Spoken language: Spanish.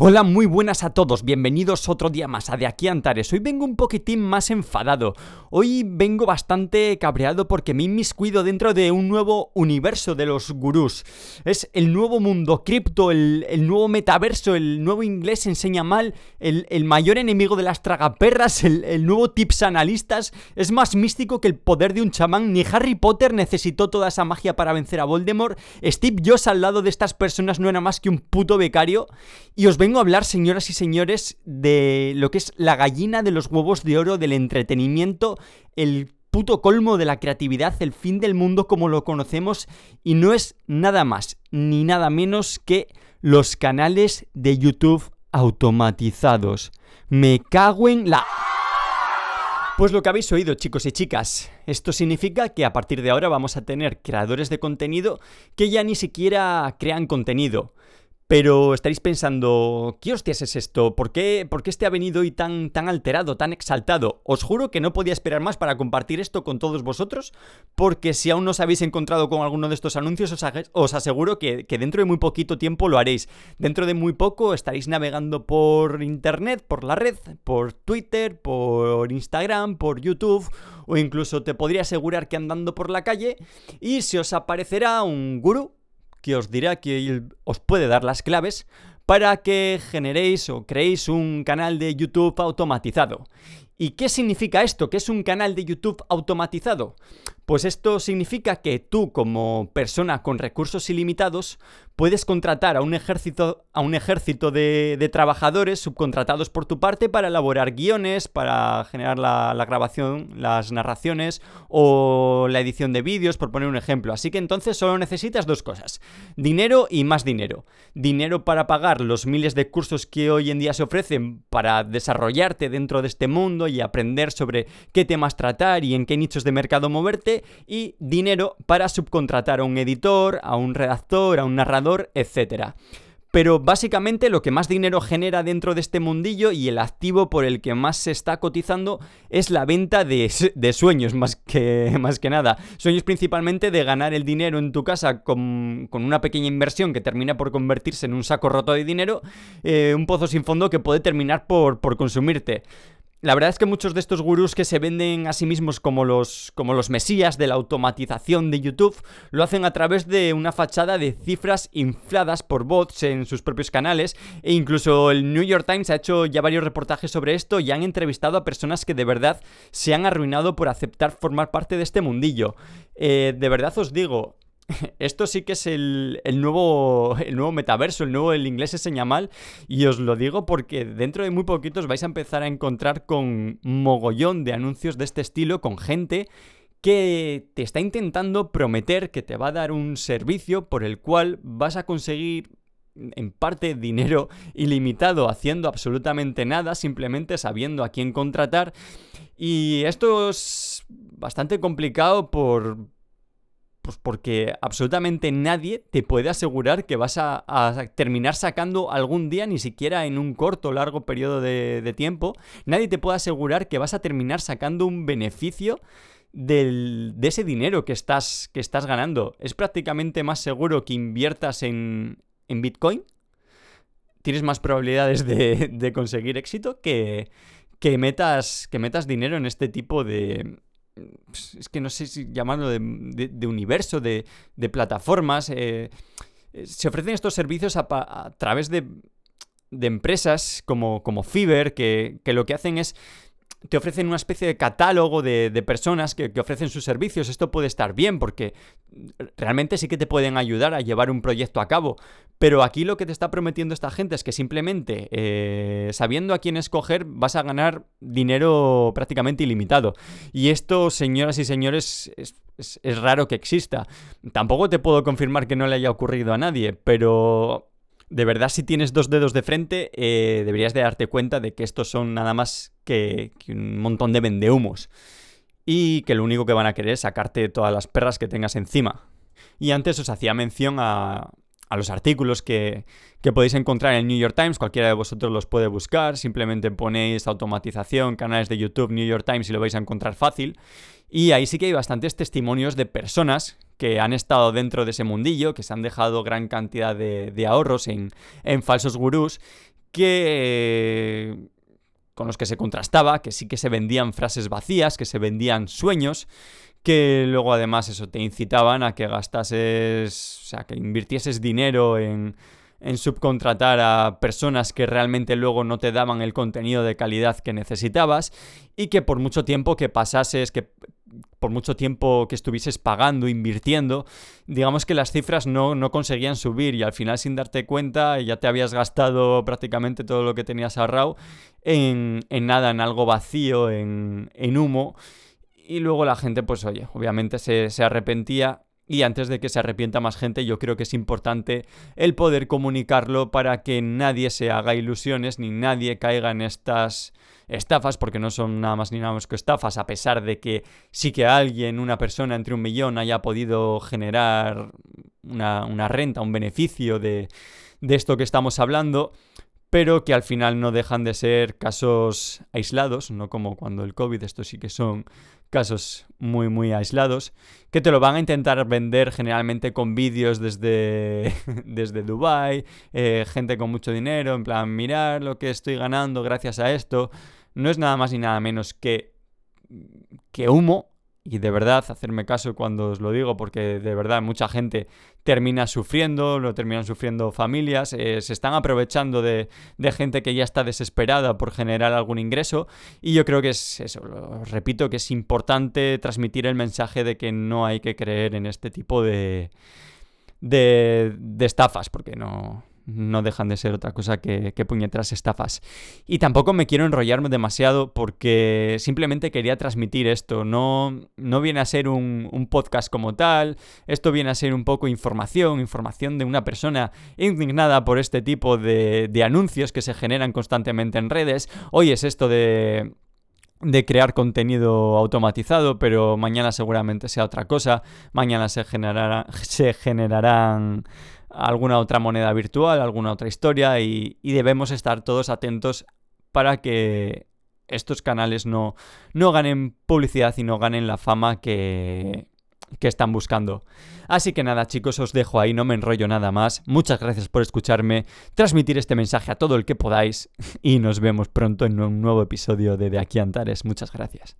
Hola, muy buenas a todos, bienvenidos otro día más a De aquí Antares. Hoy vengo un poquitín más enfadado. Hoy vengo bastante cabreado porque me inmiscuido dentro de un nuevo universo de los gurús. Es el nuevo mundo cripto, el, nuevo metaverso, el nuevo inglés enseña mal, el, mayor enemigo de las tragaperras, el, el nuevo tips analistas. Es más místico que el poder de un chamán. Ni Harry Potter necesitó toda esa magia para vencer a Voldemort. Steve Jobs al lado de estas personas no era más que un puto becario. Y os vengo a hablar, señoras y señores, de lo que es la gallina de los huevos de oro del entretenimiento, el puto colmo de la creatividad, el fin del mundo como lo conocemos, y no es nada más ni nada menos que los canales de YouTube automatizados. Me cago en la... Pues lo que habéis oído, chicos y chicas, esto significa que a partir de ahora vamos a tener creadores de contenido que ya ni siquiera crean contenido. Pero estaréis pensando, ¿qué hostias es esto? ¿Por qué, ¿Por qué este ha venido hoy tan, alterado, tan exaltado? Os juro que no podía esperar más para compartir esto con todos vosotros, porque si aún no os habéis encontrado con alguno de estos anuncios, os, aseguro que, que, dentro de muy poquito tiempo lo haréis. Dentro de muy poco estaréis navegando por internet, por la red, por Twitter, por Instagram, por YouTube, o incluso te podría asegurar que andando por la calle, y se os aparecerá un gurú que os dirá que os puede dar las claves para que generéis o creéis un canal de YouTube automatizado. ¿Y qué significa esto? ¿Qué es un canal de YouTube automatizado? Pues esto significa que tú como persona con recursos ilimitados puedes contratar a un ejército, a un ejército de, trabajadores subcontratados por tu parte para elaborar guiones, para generar la, la, grabación, las narraciones o la edición de vídeos, por poner un ejemplo. Así que entonces solo necesitas dos cosas, dinero y más dinero. Dinero para pagar los miles de cursos que hoy en día se ofrecen para desarrollarte dentro de este mundo y aprender sobre qué temas tratar y en qué nichos de mercado moverte, y dinero para subcontratar a un editor, a un redactor, a un narrador, etcétera. Pero básicamente lo que más dinero genera dentro de este mundillo y el activo por el que más se está cotizando es la venta de, sueños, más que, más que nada. Sueños principalmente de ganar el dinero en tu casa con, una pequeña inversión que termina por convertirse en un saco roto de dinero, eh, un pozo sin fondo que puede terminar por, por consumirte. La verdad es que muchos de estos gurús que se venden a sí mismos como los, como los mesías de la automatización de YouTube lo hacen a través de una fachada de cifras infladas por bots en sus propios canales e incluso el New York Times ha hecho ya varios reportajes sobre esto y han entrevistado a personas que de verdad se han arruinado por aceptar formar parte de este mundillo. Eh, de verdad os digo, esto sí que es el, nuevo, el nuevo metaverso, el nuevo el inglés se señala mal. Y os lo digo porque dentro de muy poquitos vais a empezar a encontrar con mogollón de anuncios de este estilo, con gente que te está intentando prometer que te va a dar un servicio por el cual vas a conseguir en parte dinero ilimitado haciendo absolutamente nada, simplemente sabiendo a quién contratar. Y esto es bastante complicado por, pues porque absolutamente nadie te puede asegurar que vas a, terminar sacando algún día, ni siquiera en un corto o largo periodo de, tiempo, nadie te puede asegurar que vas a terminar sacando un beneficio de ese dinero que estás, que estás ganando. Es prácticamente más seguro que inviertas en, Bitcoin. Tienes más probabilidades de, conseguir éxito que, que, metas, que metas dinero en este tipo de, es que no sé si llamarlo de, universo, de, plataformas. Eh, eh, se ofrecen estos servicios a, través de, empresas como, como Fiverr, que, que lo que hacen es te ofrecen una especie de catálogo de, personas que, ofrecen sus servicios. Esto puede estar bien porque realmente sí que te pueden ayudar a llevar un proyecto a cabo. Pero aquí lo que te está prometiendo esta gente es que simplemente eh, sabiendo a quién escoger vas a ganar dinero prácticamente ilimitado. Y esto, señoras y señores, es, es raro que exista. Tampoco te puedo confirmar que no le haya ocurrido a nadie, pero de verdad si tienes dos dedos de frente, eh, deberías de darte cuenta de que estos son nada más que, un montón de vendehumos. Y que lo único que van a querer es sacarte todas las perras que tengas encima. Y antes os hacía mención a, los artículos que, podéis encontrar en el New York Times. Cualquiera de vosotros los puede buscar. Simplemente ponéis automatización, canales de YouTube, New York Times y lo vais a encontrar fácil. Y ahí sí que hay bastantes testimonios de personas que han estado dentro de ese mundillo, que se han dejado gran cantidad de, ahorros en, falsos gurús, que con los que se contrastaba, que sí que se vendían frases vacías, que se vendían sueños, que luego además eso te incitaban a que gastases, o sea, que invirtieses dinero en, en subcontratar a personas que realmente luego no te daban el contenido de calidad que necesitabas y que por mucho tiempo que pasases, que por mucho tiempo que estuvieses pagando, invirtiendo, digamos que las cifras no, no, conseguían subir y al final sin darte cuenta ya te habías gastado prácticamente todo lo que tenías ahorrado en, en nada, en algo vacío, en, en, humo. Y luego la gente, pues oye, obviamente se, se arrepentía y antes de que se arrepienta más gente, yo creo que es importante el poder comunicarlo para que nadie se haga ilusiones ni nadie caiga en estas estafas, porque no son nada más ni nada más que estafas, a pesar de que sí que alguien, una persona entre un millón, haya podido generar una, renta, un beneficio de, de esto que estamos hablando pero que al final no dejan de ser casos aislados, no como cuando el COVID, estos sí que son casos muy muy aislados, que te lo van a intentar vender generalmente con vídeos desde, desde Dubai, eh, gente con mucho dinero, en plan, mirar lo que estoy ganando gracias a esto, no es nada más ni nada menos que, que humo y de verdad hacerme caso cuando os lo digo, porque de verdad mucha gente termina sufriendo, lo terminan sufriendo familias, eh, se están aprovechando de, de, gente que ya está desesperada por generar algún ingreso. Y yo creo que es eso, repito, que es importante transmitir el mensaje de que no hay que creer en este tipo de, de estafas, porque no, no dejan de ser otra cosa que, que, estafas. Y tampoco me quiero enrollarme demasiado porque simplemente quería transmitir esto. No, no viene a ser un, un, podcast como tal, esto viene a ser un poco información, información de una persona indignada por este tipo de, de anuncios que se generan constantemente en redes. Hoy es esto de de crear contenido automatizado, pero mañana seguramente sea otra cosa. Mañana se, generará, se generarán alguna otra moneda virtual, alguna otra historia y, debemos estar todos atentos para que estos canales no, no ganen publicidad y no ganen la fama que, que están buscando. Así que nada chicos, os dejo ahí, no me enrollo nada más. Muchas gracias por escucharme, transmitir este mensaje a todo el que podáis y nos vemos pronto en un nuevo episodio de De aquí a Antares. Muchas gracias.